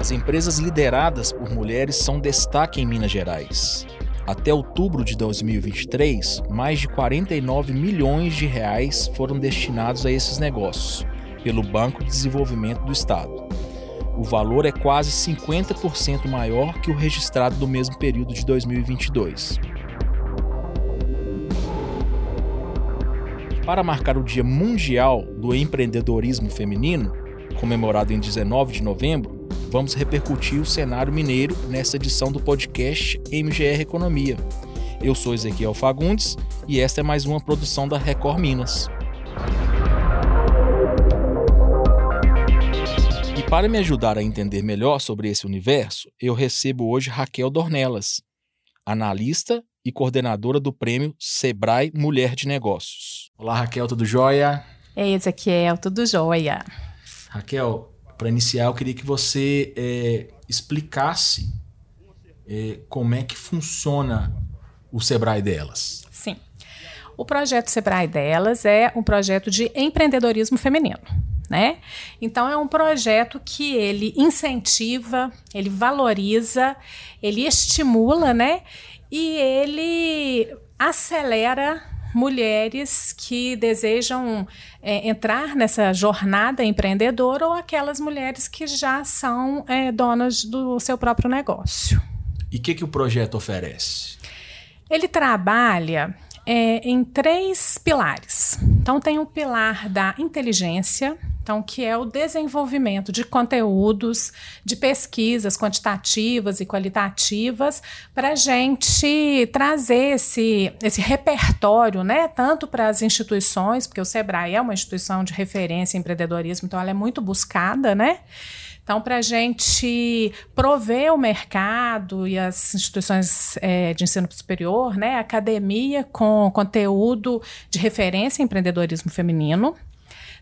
As empresas lideradas por mulheres são destaque em Minas Gerais. Até outubro de 2023, mais de 49 milhões de reais foram destinados a esses negócios pelo Banco de Desenvolvimento do Estado. O valor é quase 50% maior que o registrado no mesmo período de 2022. Para marcar o Dia Mundial do Empreendedorismo Feminino, comemorado em 19 de novembro, vamos repercutir o cenário mineiro nesta edição do podcast MGR Economia. Eu sou Ezequiel Fagundes e esta é mais uma produção da Record Minas. E para me ajudar a entender melhor sobre esse universo, eu recebo hoje Raquel Dornelas, analista e coordenadora do prêmio Sebrae Mulher de Negócios. Olá, Raquel, tudo jóia? Ei, Ezequiel, tudo jóia. Raquel, para iniciar, eu queria que você é, explicasse é, como é que funciona o Sebrae delas. Sim. O projeto Sebrae delas é um projeto de empreendedorismo feminino. Né? Então é um projeto que ele incentiva, ele valoriza, ele estimula, né? E ele acelera mulheres que desejam é, entrar nessa jornada empreendedora ou aquelas mulheres que já são é, donas do seu próprio negócio. E o que, que o projeto oferece? Ele trabalha é, em três pilares. Então, tem o pilar da inteligência, então, que é o desenvolvimento de conteúdos, de pesquisas quantitativas e qualitativas, para a gente trazer esse, esse repertório, né, tanto para as instituições, porque o SEBRAE é uma instituição de referência em empreendedorismo, então ela é muito buscada, né? Então, para a gente prover o mercado e as instituições é, de ensino superior, né, academia com conteúdo de referência em empreendedorismo feminino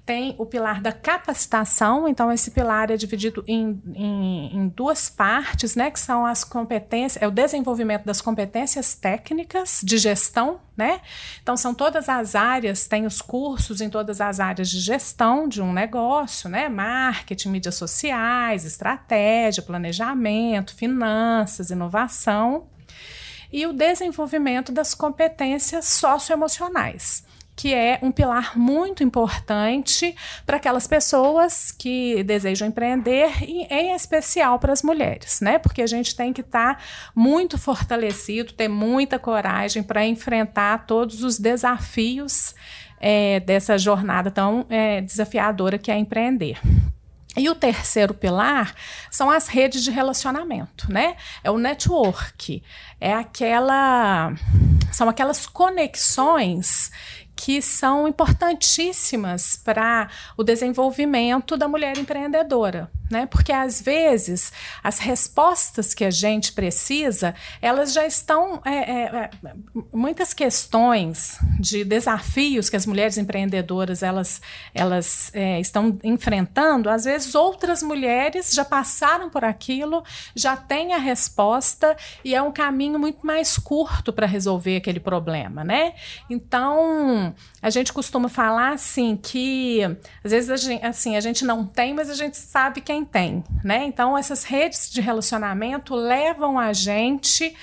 tem o pilar da capacitação, então esse pilar é dividido em, em, em, duas partes, né, que são as competências, é o desenvolvimento das competências técnicas de gestão, né? Então são todas as áreas, tem os cursos em todas as áreas de gestão de um negócio, né? Marketing, mídias sociais, estratégia, planejamento, finanças, inovação. E o desenvolvimento das competências socioemocionais que é um pilar muito importante para aquelas pessoas que desejam empreender e em especial para as mulheres, né? Porque a gente tem que estar tá muito fortalecido, ter muita coragem para enfrentar todos os desafios é, dessa jornada tão é, desafiadora que é empreender. E o terceiro pilar são as redes de relacionamento, né? É o network, é aquela são aquelas conexões que são importantíssimas para o desenvolvimento da mulher empreendedora né? Porque às vezes as respostas que a gente precisa, elas já estão é, é, é, muitas questões de desafios que as mulheres empreendedoras elas, elas é, estão enfrentando. Às vezes outras mulheres já passaram por aquilo, já têm a resposta e é um caminho muito mais curto para resolver aquele problema, né? Então a gente costuma falar assim que às vezes a gente, assim a gente não tem, mas a gente sabe quem tem, né? Então essas redes de relacionamento levam a gente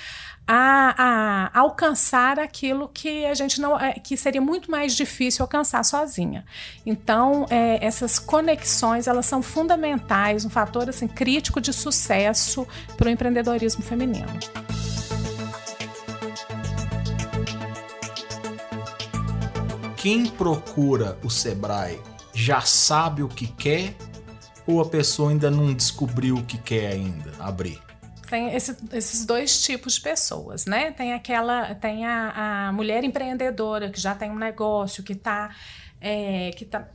a, a, alcançar aquilo que a gente não é, que seria muito mais difícil alcançar sozinha. Então é, essas conexões elas são fundamentais, um fator assim crítico de sucesso para o empreendedorismo feminino. Quem procura o Sebrae já sabe o que quer ou a pessoa ainda não descobriu o que quer ainda abrir? Tem esse, esses dois tipos de pessoas, né? Tem aquela, tem a, a mulher empreendedora que já tem um negócio, que está é, que tá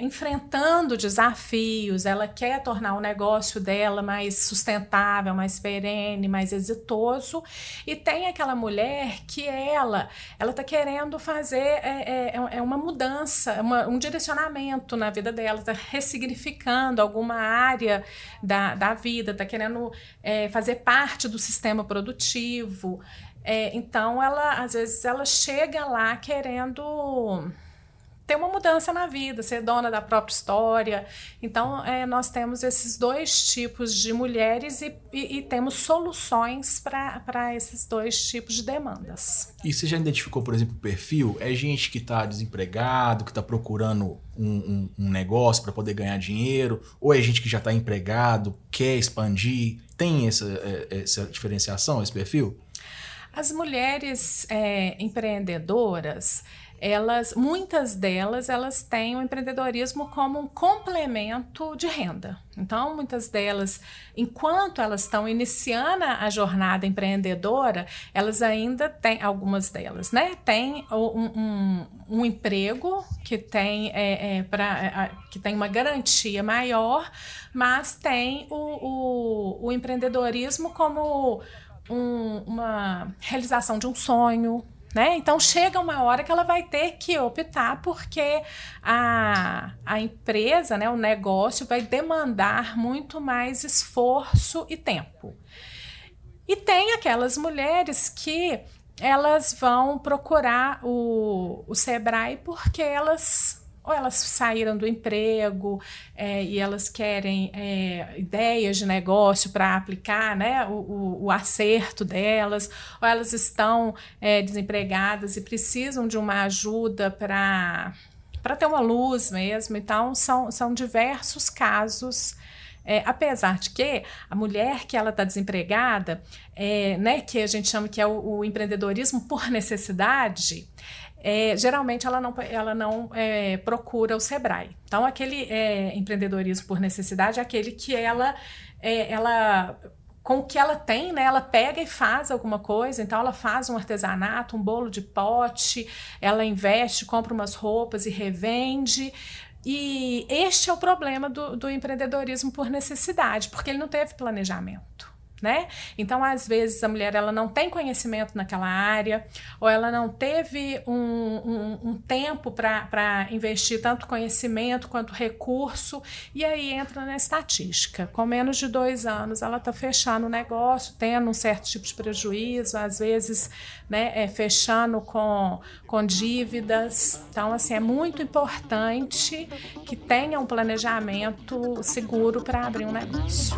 enfrentando desafios, ela quer tornar o negócio dela mais sustentável, mais perene, mais exitoso, e tem aquela mulher que ela ela está querendo fazer é, é, é, uma mudança, uma, um direcionamento na vida dela, está ressignificando alguma área da, da vida, está querendo é, fazer parte do sistema produtivo. É, então ela às vezes ela chega lá querendo ter uma mudança na vida, ser dona da própria história. Então, é, nós temos esses dois tipos de mulheres e, e, e temos soluções para esses dois tipos de demandas. E você já identificou, por exemplo, o perfil? É gente que está desempregado, que está procurando um, um, um negócio para poder ganhar dinheiro? Ou é gente que já está empregado, quer expandir? Tem essa, é, essa diferenciação, esse perfil? As mulheres é, empreendedoras, elas, muitas delas, elas têm o empreendedorismo como um complemento de renda. Então, muitas delas, enquanto elas estão iniciando a jornada empreendedora, elas ainda têm, algumas delas, né, têm um, um, um emprego que tem, é, é, pra, é, que tem uma garantia maior, mas tem o, o, o empreendedorismo como um, uma realização de um sonho, né? Então chega uma hora que ela vai ter que optar porque a, a empresa, né, o negócio vai demandar muito mais esforço e tempo. E tem aquelas mulheres que elas vão procurar o, o Sebrae porque elas ou elas saíram do emprego é, e elas querem é, ideias de negócio para aplicar né, o, o, o, acerto delas, ou elas estão é, desempregadas e precisam de uma ajuda para para ter uma luz mesmo. Então, são, são diversos casos. É, apesar de que a mulher que ela está desempregada, é, né, que a gente chama que é o, o empreendedorismo por necessidade, é, geralmente ela não, ela não é, procura o Sebrae. Então, aquele é, empreendedorismo por necessidade é aquele que ela, é, ela com o que ela tem, né, ela pega e faz alguma coisa. Então, ela faz um artesanato, um bolo de pote, ela investe, compra umas roupas e revende. E este é o problema do, do empreendedorismo por necessidade, porque ele não teve planejamento né? Então, às vezes, a mulher ela não tem conhecimento naquela área, ou ela não teve um, um, um tempo para investir tanto conhecimento quanto recurso, e aí entra na estatística. Com menos de dois anos, ela está fechando o negócio, tendo um certo tipo de prejuízo, às vezes né, é, fechando com, com dívidas. Então, assim, é muito importante que tenha um planejamento seguro para abrir um negócio.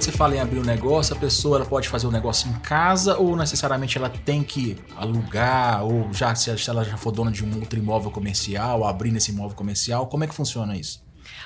Quando você fala em abrir um negócio, a pessoa ela pode fazer o um negócio em casa ou necessariamente ela tem que alugar ou já se ela já for dona de um outro imóvel comercial, abrir nesse imóvel comercial, como é que funciona isso?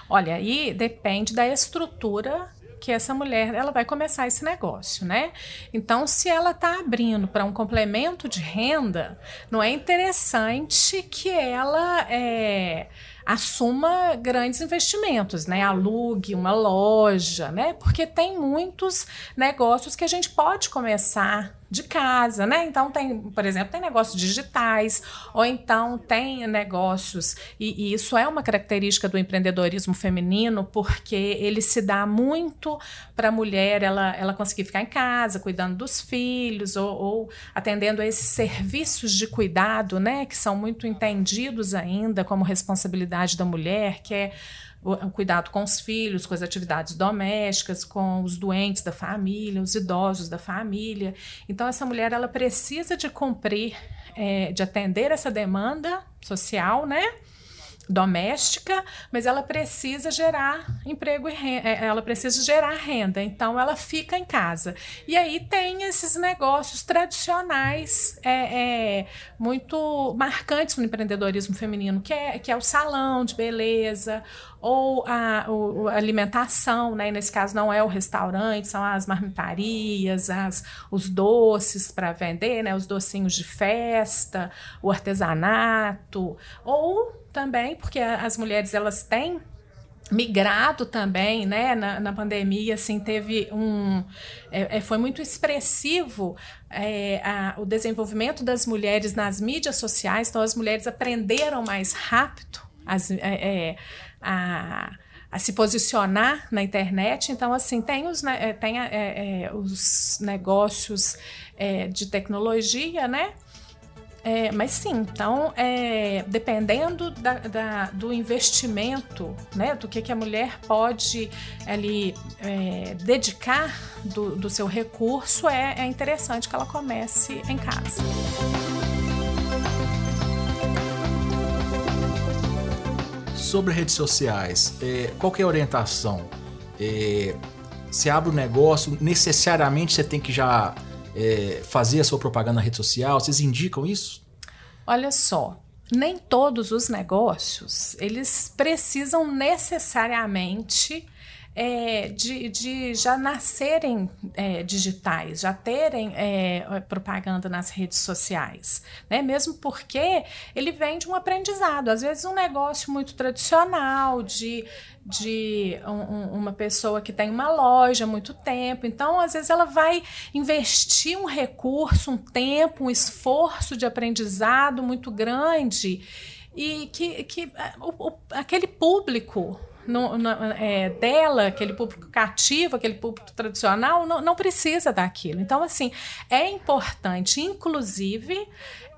Olha, aí depende da estrutura que essa mulher ela vai começar esse negócio, né? Então, se ela está abrindo para um complemento de renda, não é interessante que ela é, assuma grandes investimentos, né? Alugue uma loja, né? Porque tem muitos negócios que a gente pode começar de casa, né? Então tem, por exemplo, tem negócios digitais, ou então tem negócios, e, e, isso é uma característica do empreendedorismo feminino, porque ele se dá muito para a mulher ela, ela conseguir ficar em casa, cuidando dos filhos, ou, ou atendendo a esses serviços de cuidado, né? Que são muito entendidos ainda como responsabilidade da mulher, que é o cuidado com os filhos, com as atividades domésticas, com os doentes da família, os idosos da família. Então, essa mulher ela precisa de cumprir, é, de atender essa demanda social, né? Doméstica, mas ela precisa gerar emprego e renda, é, ela precisa gerar renda, então ela fica em casa. E aí tem esses negócios tradicionais é, é, muito marcantes no empreendedorismo feminino, que é, que é o salão de beleza, ou a, a alimentação, né? E nesse caso não é o restaurante, são as marmitarias, as, os doces para vender, né? Os docinhos de festa, o artesanato, ou também, porque as mulheres elas têm migrado também, né, na, na pandemia, assim, teve um, é, é foi muito expressivo é, a, o desenvolvimento das mulheres nas mídias sociais, então as mulheres aprenderam mais rápido as, é, é a, a se posicionar na internet. Então, assim, tem os, né, tem, é, é, os negócios é, de tecnologia, né? É, mas sim, então, é, dependendo da, da, do investimento, né, do que, que a mulher pode ali é, dedicar do, do, seu recurso, é, é interessante que ela comece em casa. Sobre redes sociais, é, qual é a orientação? É, você abre o um negócio, necessariamente você tem que já é, fazer a sua propaganda na rede social? Vocês indicam isso? Olha só, nem todos os negócios eles precisam necessariamente é, de, de, já nascerem é, digitais, já terem é, propaganda nas redes sociais, né? Mesmo porque ele vem de um aprendizado, às vezes um negócio muito tradicional de de um, uma pessoa que tem uma loja há muito tempo. Então, às vezes, ela vai investir um recurso, um tempo, um esforço de aprendizado muito grande e que, que o, o, aquele público no, no, é, dela, aquele público cativo, aquele público tradicional, não, não precisa daquilo. Então, assim, é importante, inclusive,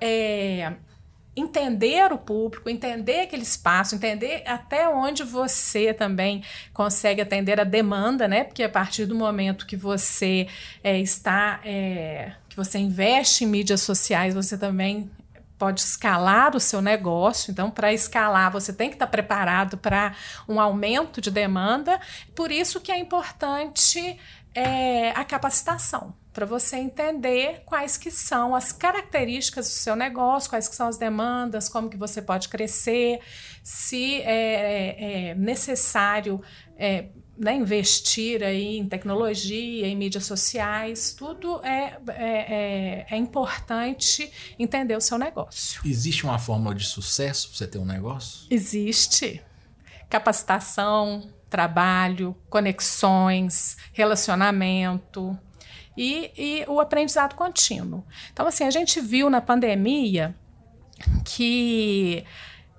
é, entender o público, entender aquele espaço, entender até onde você também consegue atender a demanda, né? Porque a partir do momento que você é, está, é, que você investe em mídias sociais, você também pode escalar o seu negócio. Então, para escalar, você tem que estar preparado para um aumento de demanda. Por isso que é importante é, a capacitação para você entender quais que são as características do seu negócio, quais que são as demandas, como que você pode crescer, se é, é, é necessário é, né, investir aí em tecnologia, em mídias sociais, tudo é, é, é, é importante entender o seu negócio. Existe uma fórmula de sucesso para você ter um negócio? Existe. Capacitação, trabalho, conexões, relacionamento, e, e o aprendizado contínuo. Então, assim, a gente viu na pandemia que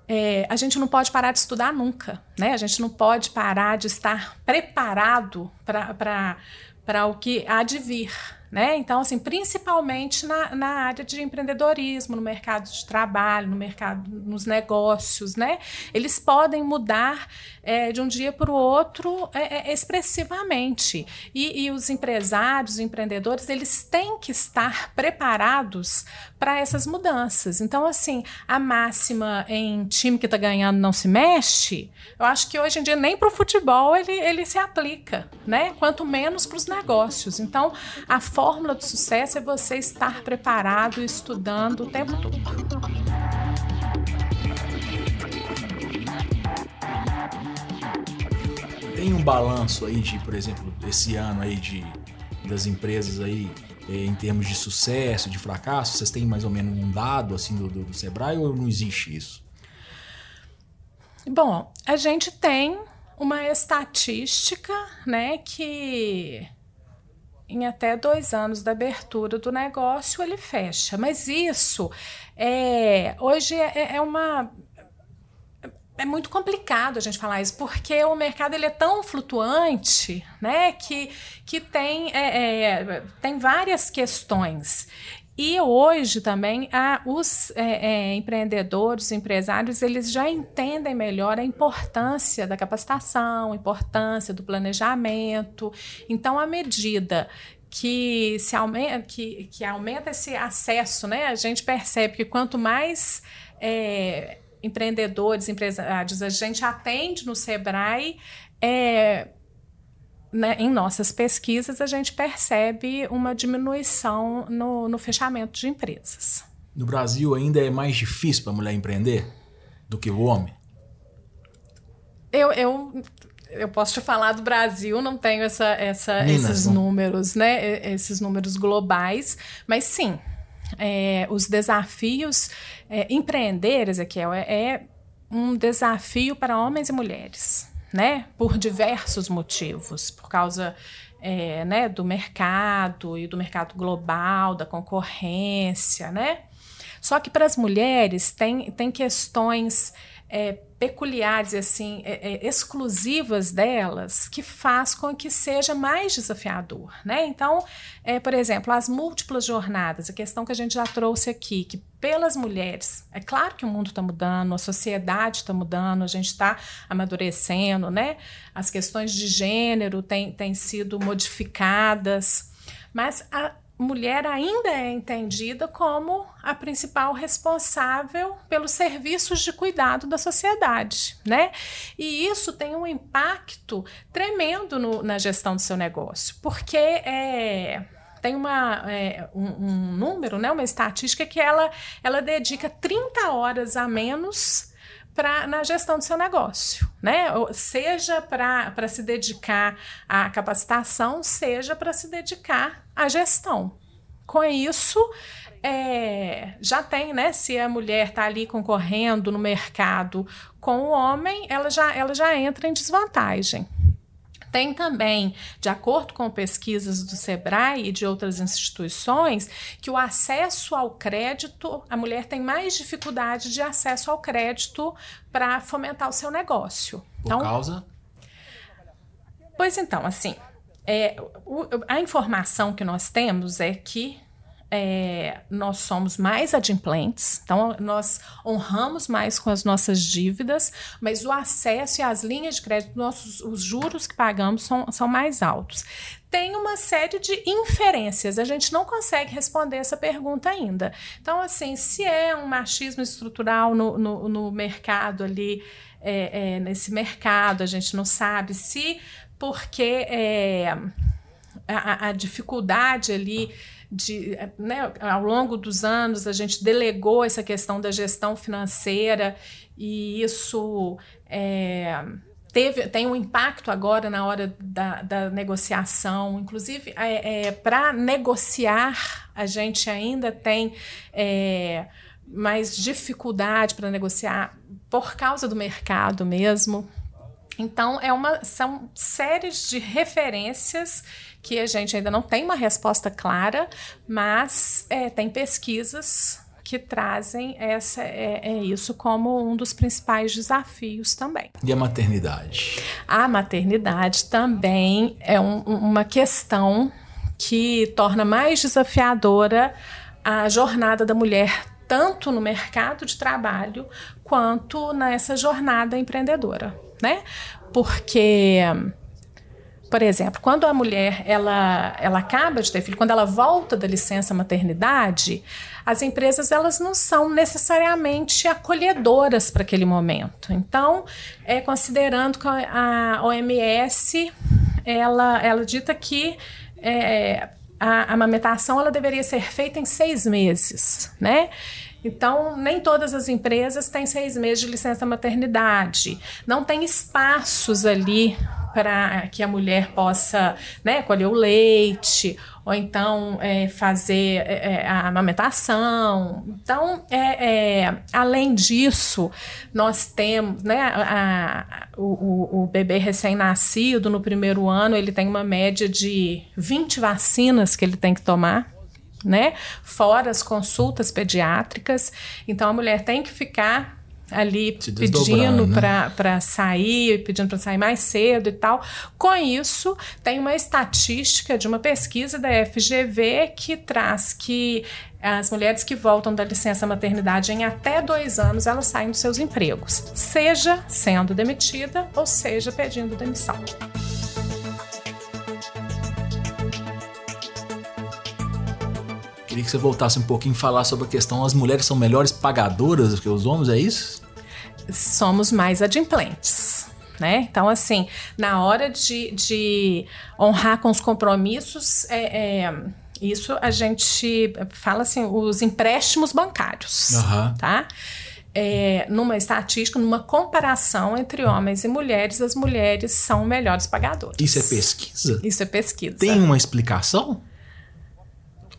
é, a gente não pode parar de estudar nunca, né? A gente não pode parar de estar preparado para o que há de vir. Né? Então, assim, principalmente na, na área de empreendedorismo, no mercado de trabalho, no mercado, nos negócios, né? Eles podem mudar é, de um dia para o outro é, é, expressivamente. E, e os empresários, os empreendedores, eles têm que estar preparados para essas mudanças. Então, assim, a máxima em time que está ganhando não se mexe, eu acho que hoje em dia nem para o futebol ele, ele se aplica, né? Quanto menos para os negócios. Então, a fórmula do sucesso é você estar preparado estudando o tempo todo. Tem um balanço aí de, por exemplo, esse ano aí de das empresas aí eh, em termos de sucesso, de fracasso? Vocês têm mais ou menos um dado assim do, do, do Sebrae ou não existe isso? Bom, a gente tem uma estatística, né, que em até dois anos da abertura do negócio ele fecha. Mas isso é, hoje é, é uma é muito complicado a gente falar isso, porque o mercado ele é tão flutuante, né, que, que tem, é, é, tem várias questões. E hoje também ah, os é, é, empreendedores, empresários, eles já entendem melhor a importância da capacitação, a importância do planejamento. Então, à medida que se aumenta, que, que aumenta esse acesso, né, a gente percebe que quanto mais é, empreendedores, empresários a gente atende no Sebrae, é, né, em nossas pesquisas, a gente percebe uma diminuição no, no fechamento de empresas. No Brasil ainda é mais difícil para a mulher empreender do que o homem? Eu, eu, eu posso te falar do Brasil, não tenho essa, essa, Minas, esses não. números, né? Esses números globais, mas sim, é, os desafios é, empreender, Ezequiel, é, é um desafio para homens e mulheres né? Por diversos motivos, por causa é, né, do mercado e do mercado global, da concorrência, né? Só que para as mulheres tem, tem questões é, peculiares assim é, é, exclusivas delas que faz com que seja mais desafiador, né? Então, é, por exemplo, as múltiplas jornadas, a questão que a gente já trouxe aqui, que pelas mulheres, é claro que o mundo está mudando, a sociedade está mudando, a gente está amadurecendo, né? As questões de gênero têm, têm sido modificadas, mas a, mulher ainda é entendida como a principal responsável pelos serviços de cuidado da sociedade, né? E isso tem um impacto tremendo no, na gestão do seu negócio, porque é, tem uma, é, um, um, número, né, uma estatística que ela, ela dedica 30 horas a menos pra, na gestão do seu negócio, né? Seja para se dedicar à capacitação, seja para se dedicar à gestão. Com isso, é, já tem, né? Se a mulher está ali concorrendo no mercado com o homem, ela já, ela já entra em desvantagem. Tem também, de acordo com pesquisas do SEBRAE e de outras instituições, que o acesso ao crédito, a mulher tem mais dificuldade de acesso ao crédito para fomentar o seu negócio. Por então, causa? Pois então, assim, é, a informação que nós temos é que é, nós somos mais adimplentes, então nós honramos mais com as nossas dívidas, mas o acesso e as linhas de crédito, nossos, os juros que pagamos são, são mais altos. Tem uma série de inferências, a gente não consegue responder essa pergunta ainda. Então, assim, se é um machismo estrutural no, no, no mercado ali, é, é, nesse mercado, a gente não sabe se porque é, a, a dificuldade ali de, né, ao longo dos anos, a gente delegou essa questão da gestão financeira e isso é, teve, tem um impacto agora na hora da, da negociação. Inclusive, é, é, para negociar, a gente ainda tem é, mais dificuldade para negociar por causa do mercado mesmo. Então, é uma, são séries de referências que a gente ainda não tem uma resposta clara, mas é, tem pesquisas que trazem essa, é, é, isso como um dos principais desafios também. E a maternidade? A maternidade também é um, uma questão que torna mais desafiadora a jornada da mulher, tanto no mercado de trabalho quanto nessa jornada empreendedora, né? Porque por exemplo, quando a mulher ela, ela acaba de ter filho, quando ela volta da licença maternidade, as empresas elas não são necessariamente acolhedoras para aquele momento. Então, é, considerando que a OMS ela, ela dita que é, a amamentação ela deveria ser feita em seis meses, né? Então, nem todas as empresas têm seis meses de licença maternidade. Não tem espaços ali para que a mulher possa né, colher o leite ou então é, fazer é, é, a amamentação. Então, é, é, além disso, nós temos né, a, a, o, o bebê recém-nascido no primeiro ano, ele tem uma média de 20 vacinas que ele tem que tomar né? Fora as consultas pediátricas. Então a mulher tem que ficar ali pedindo né? para sair, pedindo para sair mais cedo e tal. Com isso, tem uma estatística de uma pesquisa da FGV que traz que as mulheres que voltam da licença maternidade em até dois anos, elas saem dos seus empregos, seja sendo demitida ou seja pedindo demissão. Queria que você voltasse um pouquinho e falar sobre a questão: as mulheres são melhores pagadoras do que os homens, é isso? Somos mais adimplentes. Né? Então, assim, na hora de, de honrar com os compromissos, é, é, isso a gente fala assim, os empréstimos bancários, uhum. tá? É, numa estatística, numa comparação entre homens e mulheres, as mulheres são melhores pagadoras. Isso é pesquisa? Isso é pesquisa. Tem uma explicação?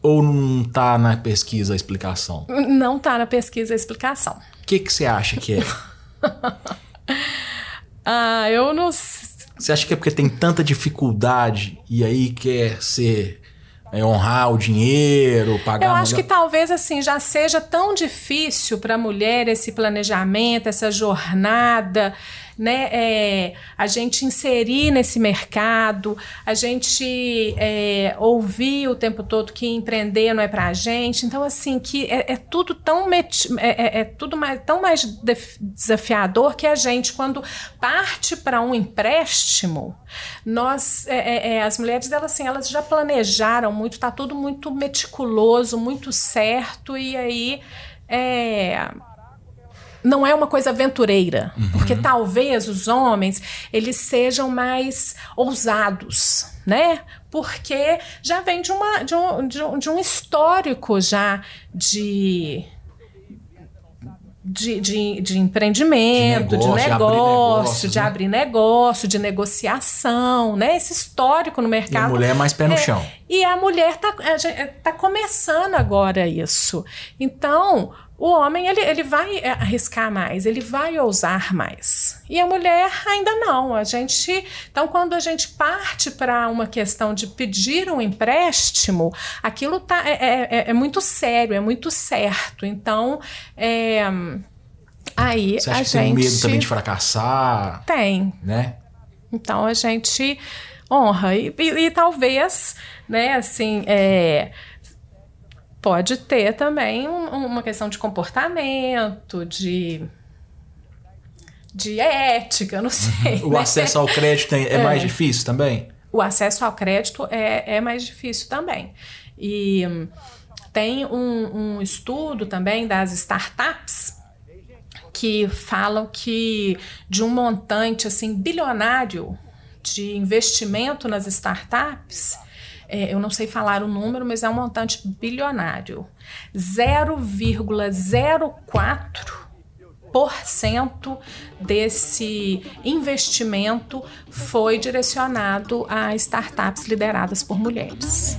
Ou não está na pesquisa a explicação? Não está na pesquisa a explicação. O que, que você acha que é? ah, eu não Você acha que é porque tem tanta dificuldade e aí quer ser É honrar o dinheiro, pagar. Eu acho que talvez assim já seja tão difícil para a mulher esse planejamento, essa jornada né, é, a gente inserir nesse mercado, a gente é, ouvir o tempo todo que empreender não é para a gente. Então, assim, que é, é tudo tão é, é, é, tudo mais, tão mais desafiador que a gente, quando parte para um empréstimo, nós, é, as mulheres delas, assim, elas já planejaram muito, está tudo muito meticuloso, muito certo, e aí. É, não é uma coisa aventureira, uhum. porque talvez os homens eles sejam mais ousados, né? Porque já vem de, uma, de, um, de, um, de um histórico já de de, de, de, empreendimento, de negócio, de, negócio, de, abrir, né? negócio, de negociação, né? Esse histórico no mercado. E a mulher mais pé no é, chão. E a mulher está tá começando agora isso. Então, o homem ele, ele vai é, arriscar mais, ele vai ousar mais. E a mulher ainda não. A gente, então, quando a gente parte para uma questão de pedir um empréstimo, aquilo tá, é, é, é, é muito sério, é muito certo. Então, é, aí Você acha a que gente tem medo também de fracassar? Tem, né? Então a gente honra e, e, e talvez, né? Assim, é, pode ter também um, uma questão de comportamento, de de ética, não sei. o né? acesso ao crédito é, é, mais difícil também? O acesso ao crédito é, é mais difícil também. E hum, tem um, um estudo também das startups que falam que de um montante assim bilionário de investimento nas startups, é, eu não sei falar o número, mas é um montante bilionário. 0,04% desse investimento foi direcionado a startups lideradas por mulheres.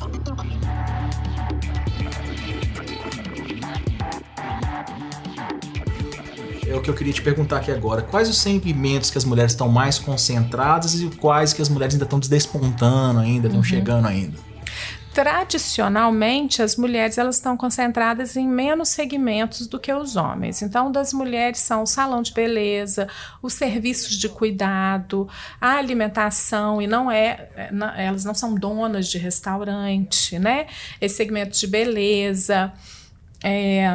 É o que eu queria te perguntar aqui agora. Quais os segmentos que as mulheres estão mais concentradas e quais que as mulheres ainda estão despontando ainda, estão uhum. chegando ainda? tradicionalmente as mulheres elas estão concentradas em menos segmentos do que os homens. Então, das mulheres são o salão de beleza, os serviços de cuidado, a alimentação e não é, é elas não são donas de restaurante, né? Esse segmento de beleza, é,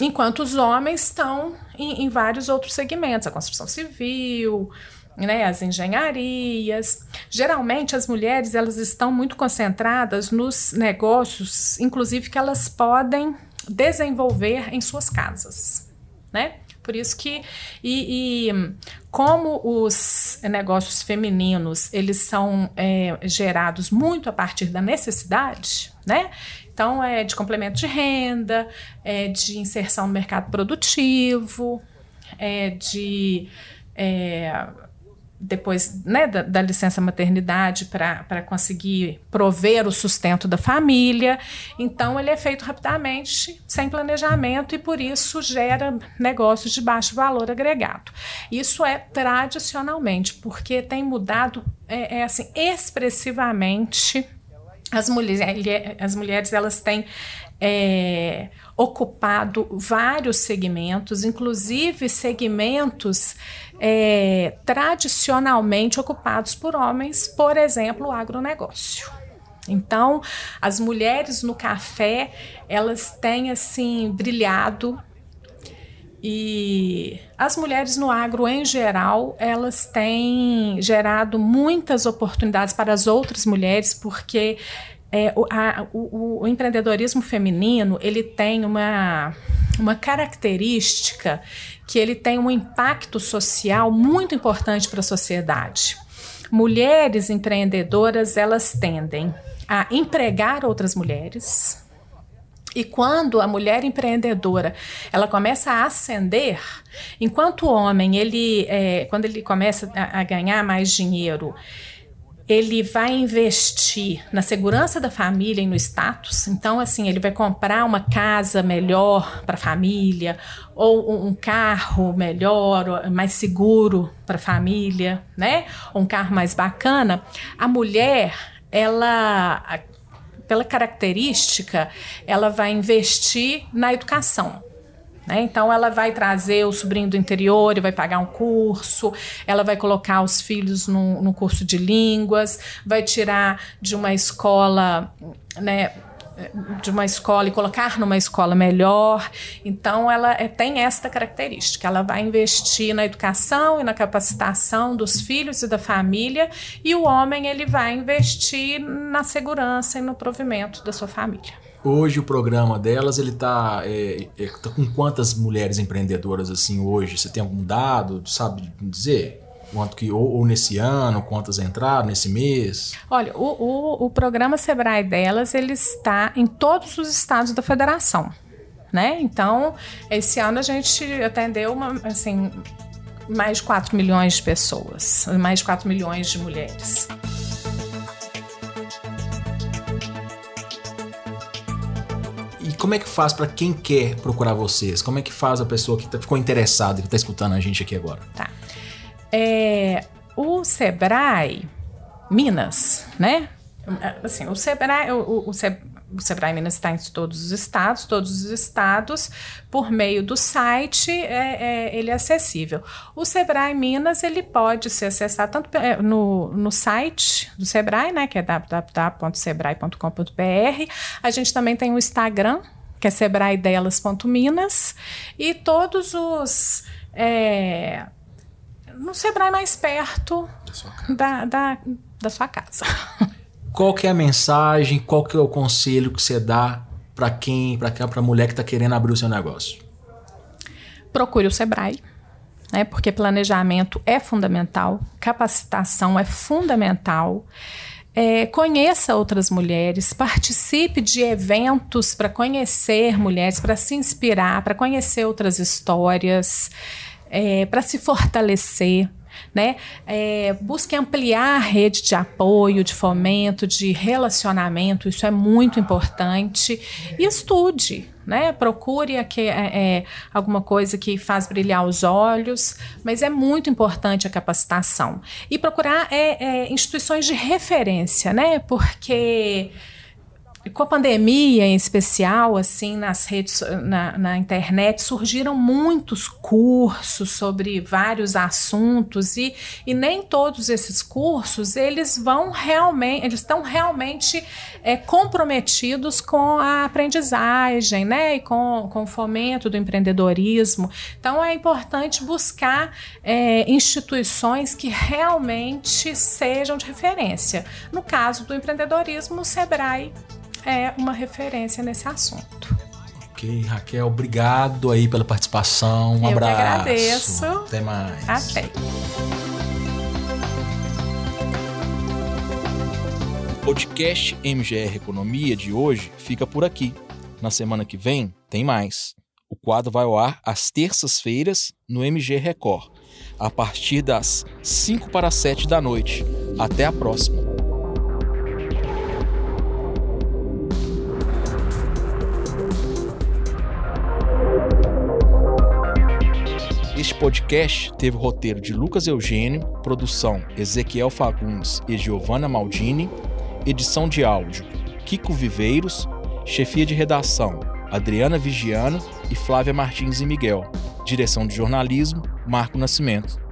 enquanto os homens estão em, em, vários outros segmentos, a construção civil, né, as engenharias. Geralmente as mulheres elas estão muito concentradas nos negócios, inclusive que elas podem desenvolver em suas casas, né? Por isso que e, e como os negócios femininos eles são é, gerados muito a partir da necessidade, né? Então, é de complemento de renda, é de inserção no mercado produtivo, é de. É, depois né, da, da, licença maternidade para conseguir prover o sustento da família. Então, ele é feito rapidamente, sem planejamento, e por isso gera negócios de baixo valor agregado. Isso é tradicionalmente, porque tem mudado é, é assim, expressivamente as mulheres, as mulheres elas têm é, ocupado vários segmentos, inclusive segmentos é, tradicionalmente ocupados por homens, por exemplo, o agronegócio. Então, as mulheres no café, elas têm assim brilhado e as mulheres no agro, em geral, elas têm gerado muitas oportunidades para as outras mulheres, porque é, o, a, o, o, empreendedorismo feminino ele tem uma, uma característica que ele tem um impacto social muito importante para a sociedade. Mulheres empreendedoras elas tendem a empregar outras mulheres, e quando a mulher empreendedora ela começa a ascender, enquanto o homem ele é, quando ele começa a, a ganhar mais dinheiro ele vai investir na segurança da família e no status. Então, assim, ele vai comprar uma casa melhor para a família, ou um carro melhor, mais seguro para a família, né? Ou um carro mais bacana. A mulher, ela, pela característica, ela vai investir na educação. Né? Então, ela vai trazer o sobrinho do interior e vai pagar um curso, ela vai colocar os filhos no, no curso de línguas, vai tirar de uma escola, né, de uma escola e colocar numa escola melhor. Então, ela é, tem esta característica. Ela vai investir na educação e na capacitação dos filhos e da família, e o homem ele vai investir na segurança e no provimento da sua família. Hoje o programa delas, ele tá, é, é, tá com quantas mulheres empreendedoras assim hoje? Você tem algum dado, sabe dizer? Quanto que, ou, ou, nesse ano, quantas entraram nesse mês? Olha, o, o, o programa Sebrae delas, ele está em todos os estados da federação. Né? Então, esse ano a gente atendeu uma, assim, mais de 4 milhões de pessoas, mais de 4 milhões de mulheres. como é que faz para quem quer procurar vocês? Como é que faz a pessoa que tá, ficou interessada, que está escutando a gente aqui agora? Tá. É, o Sebrae Minas, né? Assim, o Sebrae, o, o, o Sebrae Minas está em todos os estados, todos os estados, por meio do site, é, é, ele é acessível. O Sebrae Minas, ele pode ser acessado tanto é, no, no site do Sebrae, né, que é www.sebrae.com.br. A gente também tem o Instagram, que é sebraedelas.minas, e todos os. É, no Sebrae mais perto da, da, da sua casa. Qual que é a mensagem, qual que é o conselho que você dá para quem, para a mulher que está querendo abrir o seu negócio? Procure o Sebrae, né? Porque planejamento é fundamental, capacitação é fundamental. É, conheça outras mulheres, participe de eventos para conhecer mulheres, para se inspirar, para conhecer outras histórias, é, para se fortalecer né? É, busque ampliar a rede de apoio, de fomento, de relacionamento, isso é muito importante. E estude, né? Procure aqui, é, é, alguma coisa que faz brilhar os olhos, mas é muito importante a capacitação. E procurar é, é instituições de referência, né? Porque com a pandemia em especial, assim, nas redes, na, na, internet, surgiram muitos cursos sobre vários assuntos e, e nem todos esses cursos, eles vão realmente, eles estão realmente é, comprometidos com a aprendizagem, né, e com, com o fomento do empreendedorismo. Então, é importante buscar é, instituições que realmente sejam de referência. No caso do empreendedorismo, o SEBRAE é uma referência nesse assunto. Ok, Raquel, obrigado aí pela participação. Um Eu abraço. Que agradeço. Até mais. Até. O podcast MGR Economia de hoje fica por aqui. Na semana que vem tem mais. O quadro vai ao ar às terças-feiras no MG Record, a partir das 5 para 7 da noite. Até a próxima. Podcast teve roteiro de Lucas Eugênio, produção Ezequiel Fagundes e Giovanna Maldini, edição de áudio Kiko Viveiros, chefia de redação Adriana Vigiano e Flávia Martins e Miguel, direção de jornalismo Marco Nascimento.